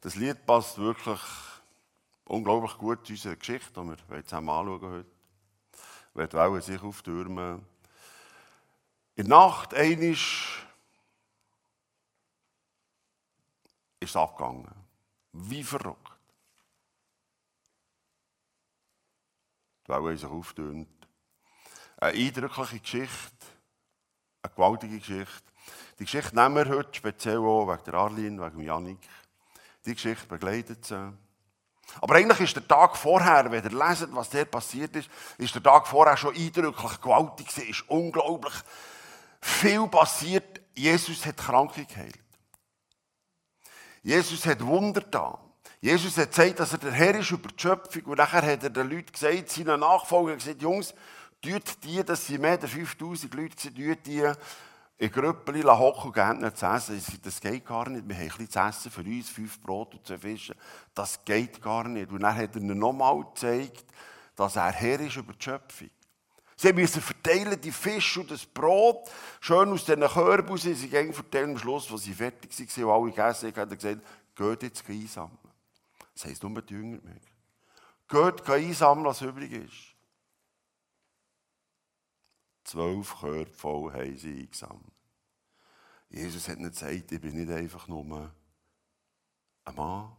Das Lied passt wirklich unglaublich gut zu unserer Geschichte, die wir zusammen anschauen heute. Wenn die Wellen sich auftürmen. In der Nacht einmal ist es abgegangen. Wie verrückt. Die Wellen sich auftürmt. Eine eindrückliche Geschichte, eine gewaltige Geschichte. Die Geschichte nehmen wir heute speziell auch wegen der Arlene, wegen Janik. Die Geschichte begleitet sie. Aber eigentlich ist der Tag vorher, wenn ihr leset, was der passiert ist, ist der Tag vorher schon eindrücklich gewaltig Es ist unglaublich viel passiert. Jesus hat Kranke geheilt. Jesus hat Wunder da. Jesus hat gesagt, dass er der Herr ist über die Schöpfung. Und nachher hat er den Leuten gesagt, seinen Nachfolgern gesagt, Jungs, tut die, dass sie mehr als 5000 Leute sind, tut die in Grüppeli hocken und gerne zu essen. Das geht gar nicht. Wir haben bisschen zu essen für uns, fünf Brot und zwei Fische. Das geht gar nicht. Und dann hat er ihnen nochmal gezeigt, dass er Herr ist über die Schöpfung. Sie müssen verteilen, die Fische und das Brot, schön aus diesen Körben raus, sie gehen verteilen. Am Schluss, als sie fertig waren und alle gegessen haben, hat er gesagt, geht jetzt einsammeln. Das heisst nur die Jünger mehr. Geht einsammeln, was übrig ist. Zwölf Körbe voll haben sie eingesammelt. Jesus hat nicht gesagt, ich bin nicht einfach nur ein Mann.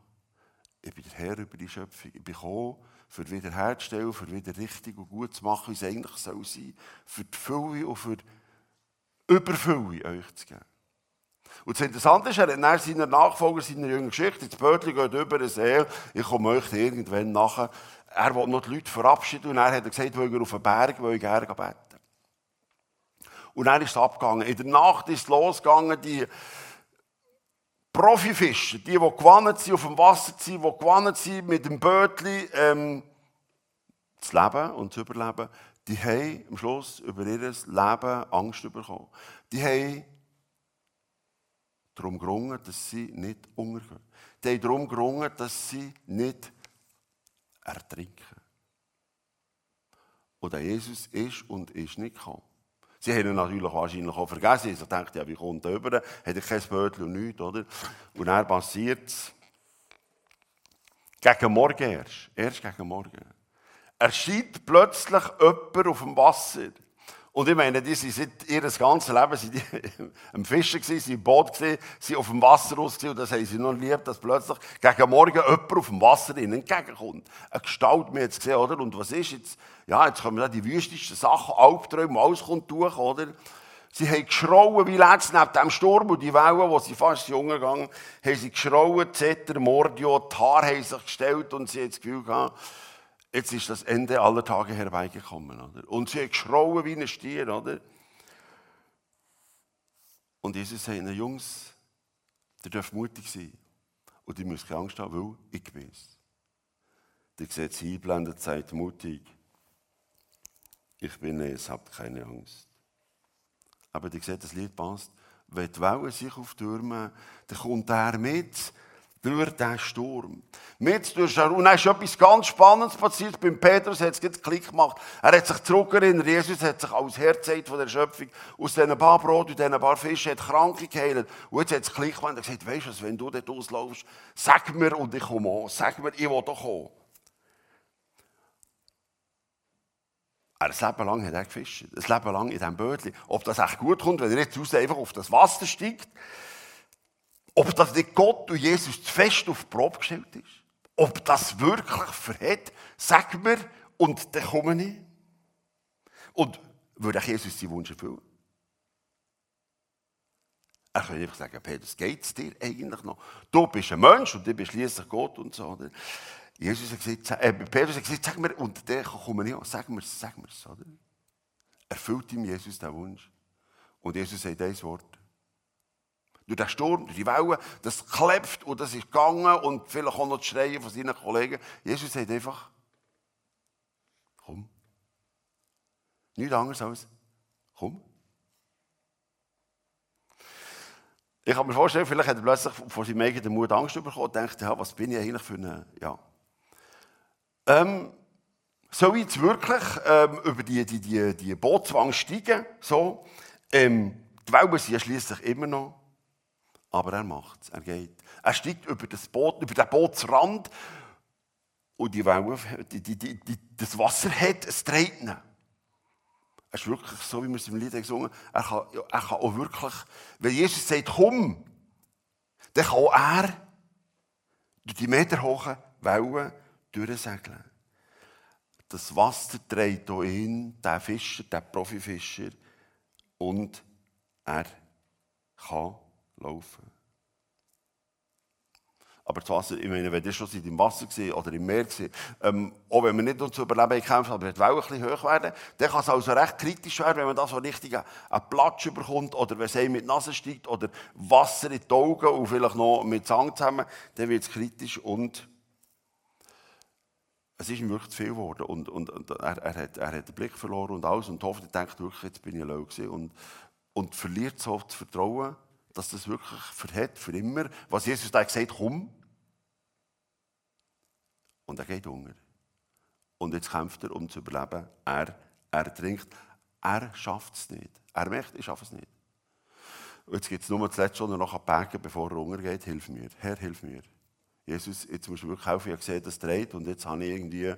Ich bin der Herr über die Schöpfung. Ich bin gekommen, für wiederherzustellen, für wieder richtig und gut zu machen, wie es eigentlich soll sein. Für die Fülle und für die Überfülle euch zu geben. Und das Interessante ist, er hat nach seiner Nachfolger, seiner jungen Geschichte, das Bötli geht über den See, ich komme euch irgendwann nachher. Er wollte noch die Leute verabschieden und er hat gesagt, will ich auf den Berg, will ich gerne beten. Und dann ist es abgegangen. In der Nacht ist es losgegangen, die Profifischer, die, die gewonnen sind, auf dem Wasser sind, die gewonnen sind, mit dem Bötli ähm, zu leben und zu überleben, die haben am Schluss über ihr Leben Angst bekommen. Die haben darum gerungen, dass sie nicht untergehen. Die haben darum gerungen, dass sie nicht ertrinken. Und Jesus ist und ist nicht gekommen. Sie haben ihn natürlich wahrscheinlich auch vergessen. Sie dachten, ja, wie kommt er über? Hat er kein Bötchen und nichts, oder? Und dann passiert es gegen Morgen erst. Erst gegen Morgen. Erscheint plötzlich jemand auf dem Wasser. Und ich meine, die sind seit ihr ganzes Leben sind die am Fischen gewesen, sind im Boot gewesen, sind auf dem Wasser raus gewesen, und das haben sie noch lieb, dass plötzlich gegen Morgen jemand auf dem Wasser ihnen entgegenkommt. Eine Gestalt, wir jetzt gesehen, oder? Und was ist jetzt? Ja, jetzt kommen da die wüstesten Sachen, Albträume, alles kommt durch, oder? Sie haben geschrauen wie letztens neben dem Sturm und die Wellen, wo sie fast jung gegangen haben sie geschrauen, Zeter, Mordio, Haare haben sich gestellt und sie haben das Gefühl gehabt, Jetzt ist das Ende aller Tage herbeigekommen. Oder? Und sie hat geschrauen wie ein Stier. Oder? Und Jesus sagt ihnen, Jungs, ihr dürft mutig sein. Und ihr müsst keine Angst haben, weil ich bin es. Ihr seht es einblendet, seid mutig. Ich bin es, habt keine Angst. Aber ihr seht, das Lied passt. Wenn die Wellen sich auftürmen, dann kommt er mit durch diesen Sturm. Mit durch den, und dann ist etwas ganz Spannendes passiert. Beim Petrus hat es einen Klick gemacht. Er hat sich zurückerinnert. Jesus hat sich als Herzeit von der Schöpfung aus diesen paar Brot und diesen paar Fischen hat Kranke geheilt. Und jetzt hat es Klick gemacht. Er hat gesagt, weißt du, wenn du dort auslaufst, sag mir und ich komme an. Sag mir, ich will doch kommen. Ein Leben lang hat er gefischt. Ein Leben lang in diesem Bötchen. Ob das echt gut kommt, wenn er jetzt raus einfach auf das Wasser steigt, ob das nicht Gott und Jesus zu fest auf die Probe gestellt ist. Ob das wirklich verhält, sag mir, und dann komme ich. Und würde Jesus seinen Wunsch erfüllen? Er könnte einfach sagen, Petrus, geht es dir eigentlich noch? Du bist ein Mensch und du bist schließlich Gott und so. Jesus hat gesagt, äh, Petrus hat gesagt, sag mir, und dann komme ich sag mir es, sag mir es. Erfüllt ihm Jesus den Wunsch. Und Jesus sagt ein Wort, durch den Sturm, durch die Wellen, das klebt und das ist gegangen und vielleicht auch noch das Schreien von seinen Kollegen. Jesus sagt einfach, komm. Nichts anderes als, komm. Ich kann mir vorstellen, vielleicht hat er plötzlich vor seinem eigenen Mut Angst bekommen und denkt, ja, was bin ich eigentlich für eine, ja. Ähm, soll ich jetzt wirklich ähm, über die, die, die, die Bootswang steigen? So, ähm, die Wellen sind ja schließlich immer noch Aber er macht es, er geht. Er steigt über das Boot, über den Bootsrand und die Wellen, die, die, die, das Wasser hat, es dreht ihn. Es ist wirklich so, wie wir es im Lied gesungen haben. Er kann, er kann auch wirklich, wenn Jesus sagt, komm, dann kann auch er durch die meterhohen Wellen durchsegeln. Das Wasser dreht auch ihn, der Fischer, der Profifischer, und er kann laufen. Aber das Wasser, ich meine, wenn ihr schon im Wasser war oder im Meer war, ähm, auch wenn man nicht nur zu überleben kämpft, aber wenn die Wellen ein bisschen hoch werden, dann kann es also recht kritisch werden, wenn man da so richtig einen Platsch überkommt oder wenn es einem mit Nase steigt oder Wasser in die Augen und vielleicht noch mit Zang zusammen, dann wird es kritisch und es ist ihm wirklich zu viel geworden. Und, und, und er, er, hat, er hat den Blick verloren und alles und hofft, er denkt wirklich, jetzt bin ich allein gewesen. Und, und verliert so das Vertrauen, dass das wirklich verhält, für immer. Was Jesus da gesagt komm. Und er geht unter. Und jetzt kämpft er, um zu überleben. Er, er trinkt. Er schafft es nicht. Er möchte, ich schaffe es nicht. Und jetzt gibt es nur das Letzte, schon noch beten, bevor er untergeht. Hilf mir. Herr, hilf mir. Jesus, jetzt musst du wirklich helfen. Ich habe gesehen, dass es dreht. Und jetzt habe ich irgendwie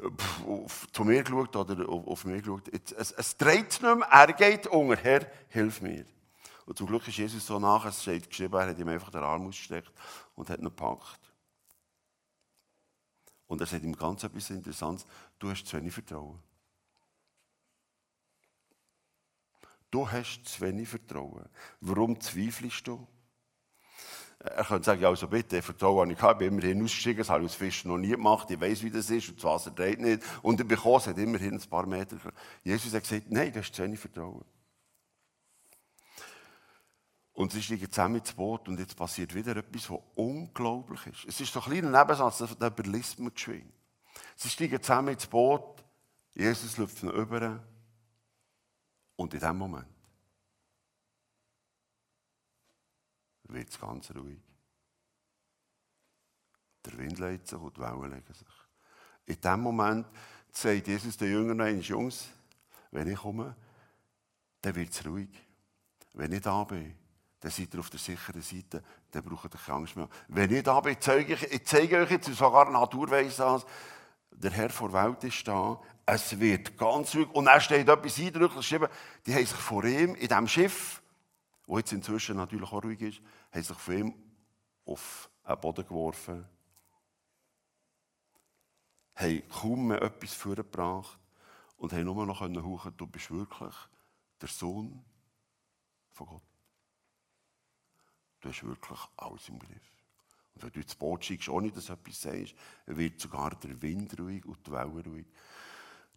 pff, zu mir geschaut oder auf, auf mich geschaut. Jetzt, es, es dreht nicht mehr. Er geht unter. Herr, hilf mir. Und zum Glück ist Jesus so nach, es steht geschrieben, er hat ihm einfach den Arm ausgestreckt und hat ihn gepackt. Und er sagt ihm ganz etwas Interessantes, du hast zu wenig Vertrauen. Du hast zu wenig Vertrauen. Warum zweifelst du? Er könnte sagen, also bitte, Vertrauen habe ich gehabt, ich bin immerhin ausgestiegen, das habe ich aus Fischen noch nie gemacht, ich weiß, wie das ist und das Wasser dreht nicht. Und ich bekomme es, immerhin ein paar Meter. Jesus hat gesagt, nein, du hast zu wenig Vertrauen. Und sie steigen zusammen ins Boot und jetzt passiert wieder etwas, was unglaublich ist. Es ist so ein kleiner Nebensatz, der überliest man geschwind. Sie steigen zusammen ins Boot, Jesus läuft über und in dem Moment wird es ganz ruhig. Der Wind legt sich und die Wellen legen sich. In dem Moment sagt Jesus den Jüngern, Jungs, wenn ich komme, dann wird es ruhig. Wenn ich da bin, dann seid ihr auf der sicheren Seite, dann braucht ihr keine Angst mehr. Wenn ich da bin, zeige ich, ich zeige euch jetzt sogar Naturweise das, der Herr vor der Welt ist da, es wird ganz ruhig. Und er steht etwas eindrücklich geschrieben, die haben sich vor ihm in diesem Schiff, wo jetzt inzwischen natürlich auch ruhig ist, haben sich vor ihm auf den Boden geworfen, haben kaum mehr etwas vorgebracht und haben nur noch hauchen, du bist wirklich der Sohn von Gott. Du hast wirklich alles im Griff. Und wenn du ins Boot schickst, ohne dass du etwas sagst, wird sogar der Wind ruhig und die Wellen ruhig.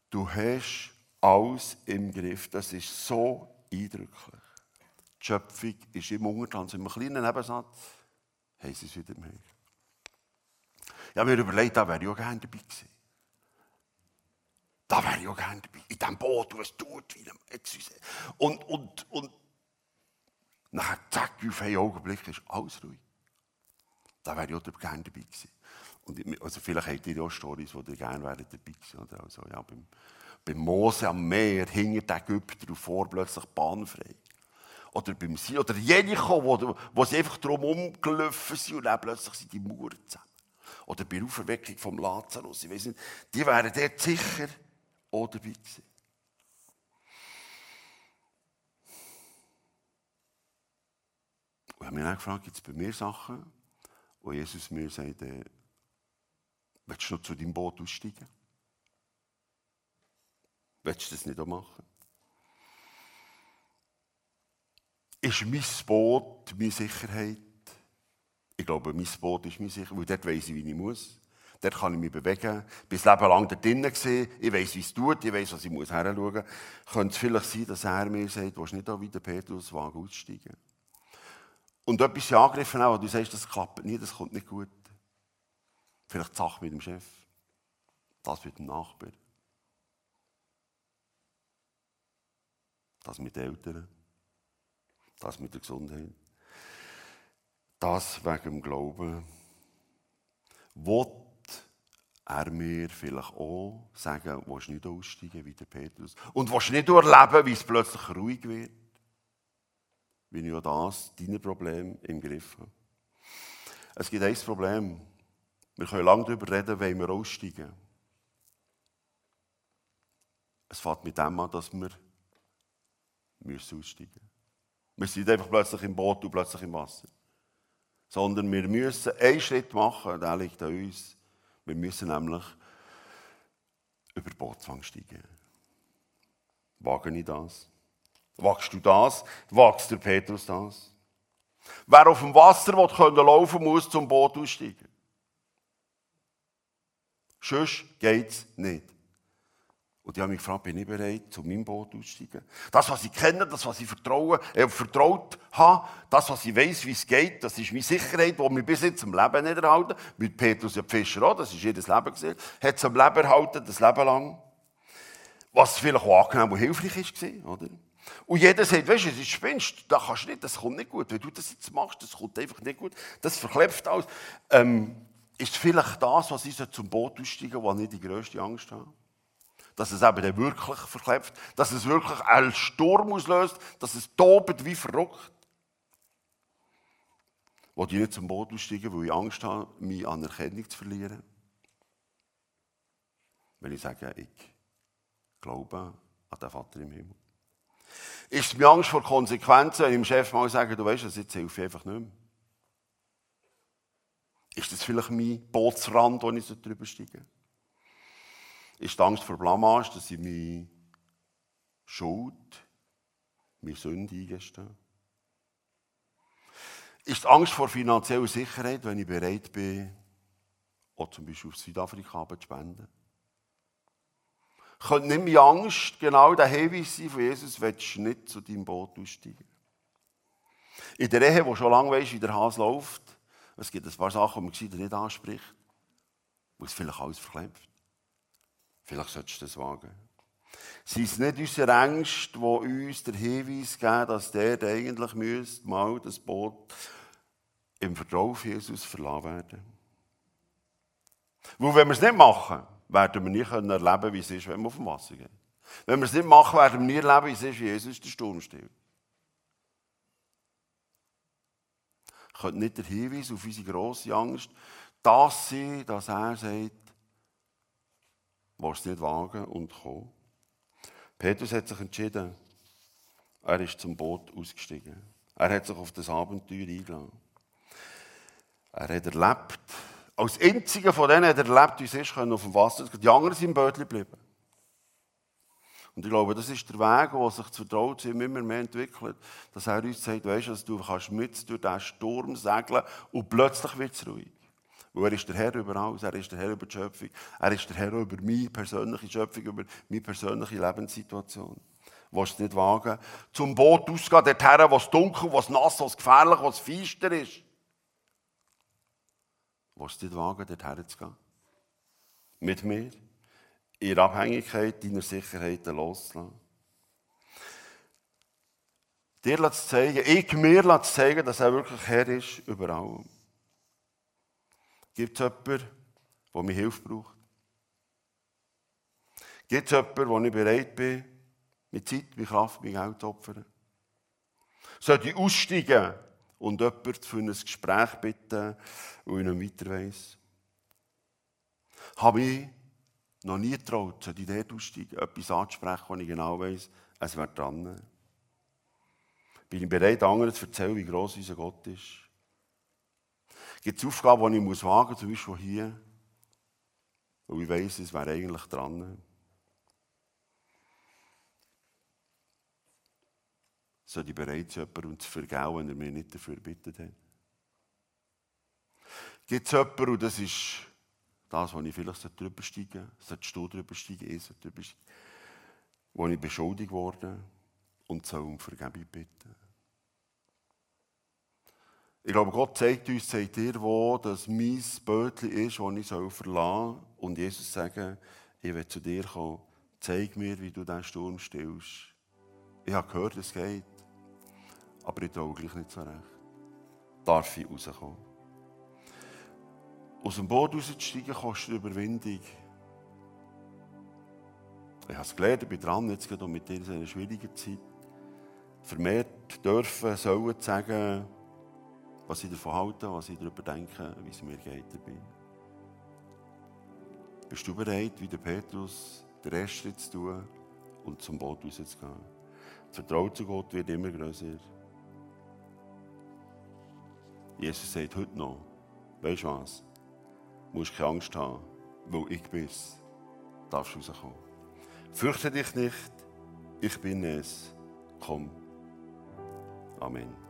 Du hast alles im Griff. Das ist so eindrücklich. Die Schöpfung ist im Untertan, so in einem kleinen Nebensatz, haben sie es wieder mehr. Ich habe mir überlegt, da wäre ich auch gerne dabei gewesen. Da wäre ich auch gerne dabei. In diesem Boot, wo es tut, wie Und, und, und Nachher, zack, auf einen Augenblick ist alles ruhig. Da wäre ich auch gerne dabei gewesen. Und, also vielleicht habt ihr auch Storys, wo ihr gerne wären dabei gewesen. Oder also, ja, beim, beim Mose am Meer hingen die Ägypter und vor plötzlich bahnfrei. Oder beim Sie oder Jericho, wo, wo sie einfach drum umgelaufen sind und dann plötzlich sind die Mauern zusammen. Oder bei der Auferweckung vom Lazarus, ich weiß nicht, die wären dort sicher auch dabei gewesen. Ich habe mich dann gefragt, gibt es bei mir Sachen, wo Jesus mir sagt, äh, willst du noch zu deinem Boot aussteigen? Willst du das nicht auch machen? Ist mein Boot meine Sicherheit? Ich glaube, mein Boot ist meine Sicherheit, weil dort weiss ich, wie ich muss. Dort kann ich mich bewegen. Ich bin das Leben lang da drinnen. Ich weiss, wie es tut. Ich weiss, was ich muss heranschauen muss. Könnte es vielleicht sein, dass er mir sagt, willst du nicht auch wie der Petrus Wagen aussteigen? Und etwas in Angriff nehmen, wo du sagst, das klappt nicht, das kommt nicht gut. Vielleicht die Sache mit dem Chef. Das mit dem Nachbar. Das mit den Eltern. Das mit der Gesundheit. Das wegen dem Glauben. Wollt er mir vielleicht auch sagen, willst du nicht aussteigen wie der Petrus? Und willst du nicht erleben, wie es plötzlich ruhig wird? Wie ich auch das, deine Problem im Griff habe. Es gibt ein Problem. Wir können lange darüber reden, wenn wir aussteigen. Es fängt mit dem an, dass wir müssen aussteigen müssen. Wir sind einfach plötzlich im Boot und plötzlich im Wasser. Sondern wir müssen einen Schritt machen, der liegt an uns. Wir müssen nämlich über Bootsfang steigen. Wage ich das? Wagst du das? Wagst der Petrus das? Wer auf dem Wasser will, können laufen muss, zum Boot aussteigen. Sonst geht es nicht. Und ich habe mich gefragt, bin ich bereit, zu meinem Boot auszusteigen? Das, was ich kenne, das, was ich vertraue, äh, vertraut habe, das, was ich weiß, wie es geht, das ist meine Sicherheit, die mich bis jetzt im Leben nicht erhalten. Mit Petrus und Fischer auch, das ist jedes Leben gesehen. Hat es am Leben erhalten, das Leben lang. Was vielleicht auch angenehm und hilfreich war, oder? Und jeder sagt, weißt du, es ist Spinst, das kannst du nicht, das kommt nicht gut. Wenn du das jetzt machst, das kommt einfach nicht gut. Das verklebt alles. Ähm, ist vielleicht das, was ich zum Boot aussteigen, wo ich die grösste Angst habe? Dass es eben wirklich verklebt, dass es wirklich einen Sturm auslöst, dass es tobt wie verrückt. Wo ich nicht zum Boot aussteigen, weil ich Angst habe, meine Anerkennung zu verlieren. Wenn ich sage, ich glaube an den Vater im Himmel. Ist mir Angst vor Konsequenzen, wenn ich dem Chef mal sage, du weißt, jetzt hilft einfach nicht mehr? Ist das vielleicht mein Bootsrand, wo ich drüber steige? Ist die Angst vor Blamage, dass ich meine Schuld, meine Sünde eingestehe? Ist die Angst vor finanzieller Sicherheit, wenn ich bereit bin, auch zum Beispiel auf Südafrika zu spenden? Könnte nicht mehr Angst genau der Hinweis sein von Jesus, willst du nicht zu deinem Boot aussteigen? In der Ehe, wo schon lange weißt, wie der Hase läuft, es gibt ein paar Sachen, die man nicht anspricht, wo es vielleicht alles verklebt. Vielleicht solltest du das wagen. Sind es nicht unsere Ängste, die uns den Hinweis geben, dass der eigentlich müsste, mal das Boot im Vertrauen auf Jesus verlassen werden? Weil wenn wir es nicht machen, werden wir nie erleben können wie es ist, wenn wir auf dem Wasser gehen. Wenn wir es nicht machen, werden wir nie erleben, wie es ist, wie Jesus der Sturm stillt. Könnte nicht der Hinweis auf unsere grosse Angst das sein, dass er sagt, willst du nicht wagen und kommen? Petrus hat sich entschieden. Er ist zum Boot ausgestiegen. Er hat sich auf das Abenteuer eingeladen. Er hat erlebt, als einziger von denen, der erlebt, wie es können auf dem Wasser. Die anderen sind im Boot geblieben. Und ich glaube, das ist der Weg, der sich zu Vertrauen immer mehr entwickelt. Dass er uns sagt, weißt du, du kannst mit durch diesen Sturm segeln und plötzlich wird es ruhig. Weil er ist der Herr über alles, er ist der Herr über die Schöpfung, er ist der Herr über meine persönliche Schöpfung, über meine persönliche Lebenssituation. Willst nicht wagen, zum Boot auszugehen, dorthin, wo es dunkel, wo es nass, wo es gefährlich, wo es feister ist. Du willst nicht wagen, dorthin zu gehen. Mit mir in Abhängigkeit deiner Sicherheiten loszulassen. Dir zu zeigen, ich mir zu zeigen, dass er wirklich Herr ist über allem. Gibt es jemanden, der mir Hilfe braucht? Gibt es jemanden, wo ich bereit bin, mit Zeit, mit Kraft, mit Geld zu opfern? Sollte ich aussteigen und jemanden für ein Gespräch bitten, wo ich nicht weiter weiss? Habe ich noch nie getraut, sollte ich dort etwas anzusprechen, wo ich genau weiss, es wäre dran. Bin ich bereit, anderen zu erzählen, wie gross unser Gott ist? Gibt es Aufgaben, die ich wagen muss, zum Beispiel hier, wo ich weiss, es wäre eigentlich dran. Soll ich bereit sein, jemanden zu vergeben, wenn er mir nicht dafür bittet hat? Gibt es jemanden, und das ist das, wo ich vielleicht drüber steigen sollte, du drüber steigen, ich sollte drüber steigen, wo ich beschuldigt worden und soll um Vergebung bitten. Ich glaube, Gott zeigt uns, zeigt dir, wo das mein Bötchen ist, das ich verlassen soll. Und Jesus sagen, ich will zu dir kommen. Zeig mir, wie du diesen Sturm stillst. Ich habe gehört, es geht. Aber ich traue gleich nicht so recht. Darf ich rauskommen? Aus dem Boot rauszusteigen kostet Überwindung. Ich habe es gelernt, ich bin dran, jetzt geht mit dir in einer schwierigen Zeit. vermehrt dürfen, sollen sagen, was sie davon halten, was sie darüber denken, wie es mir geht dabei. Bist du bereit, wie der Petrus, den Rest zu tun und zum Boot rauszugehen? Das Vertrauen zu Gott wird immer größer. Jesus sagt heute noch, weißt du was? Du musst keine Angst haben, weil ich bin es. Darfst rauskommen. Fürchte dich nicht, ich bin es. Komm. Amen.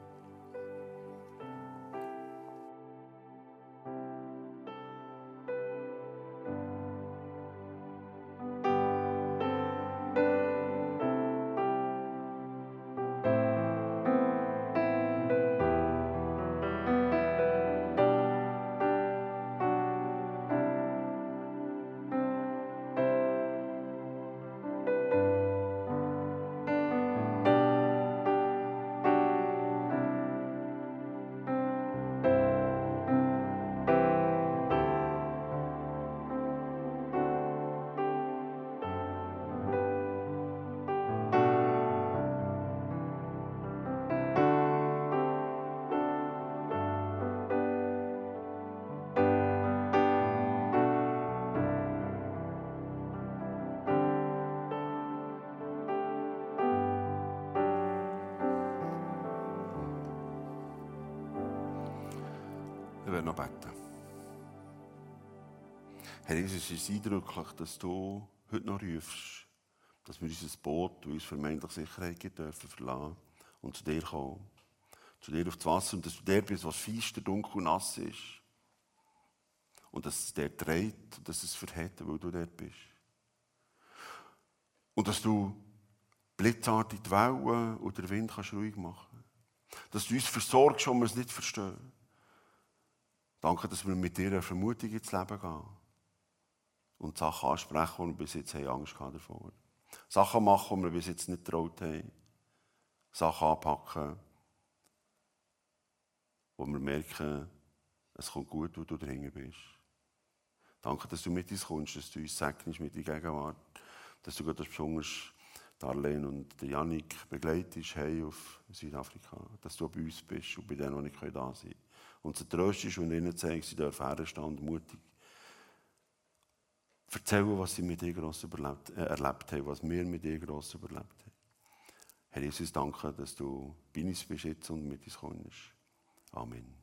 Beten. Herr Jesus, es ist eindrücklich, dass du heute noch rufst, dass wir unser Boot, das uns vermeintlich Sicherheit gibt, dürfen verlassen und zu dir kommen. Zu dir auf das Wasser und dass du der bist, was feister, dunkel und nass ist. Und dass es der dreht und dass es verhält, weil du dort bist. Und dass du blitzartig die Wellen oder den Wind kannst ruhig machen Dass du uns versorgst, wo wir es nicht verstehen. Danke, dass wir mit dir eine Vermutung ins Leben gehen. Und Sachen ansprechen, die wir bis jetzt Angst haben davor. Sachen machen, die wir bis jetzt nicht getraut haben. Sachen anpacken, wo wir merken, es kommt gut, wo du drin bist. Danke, dass du mit uns kommst, dass du uns segnest mit deiner Gegenwart, dass du gerade besonders Darlene und Janik begleitest hey, auf Südafrika, dass du bei uns bist und bei denen, die nicht da können und sie tröstest und ihnen zeigst, sie dürfen herstehen und mutig erzählen, was sie mit dir gross überlebt, äh, erlebt haben, was wir mit dir gross überlebt haben. Herr Jesus, danke, dass du bei uns bist und mit uns kommst. Amen.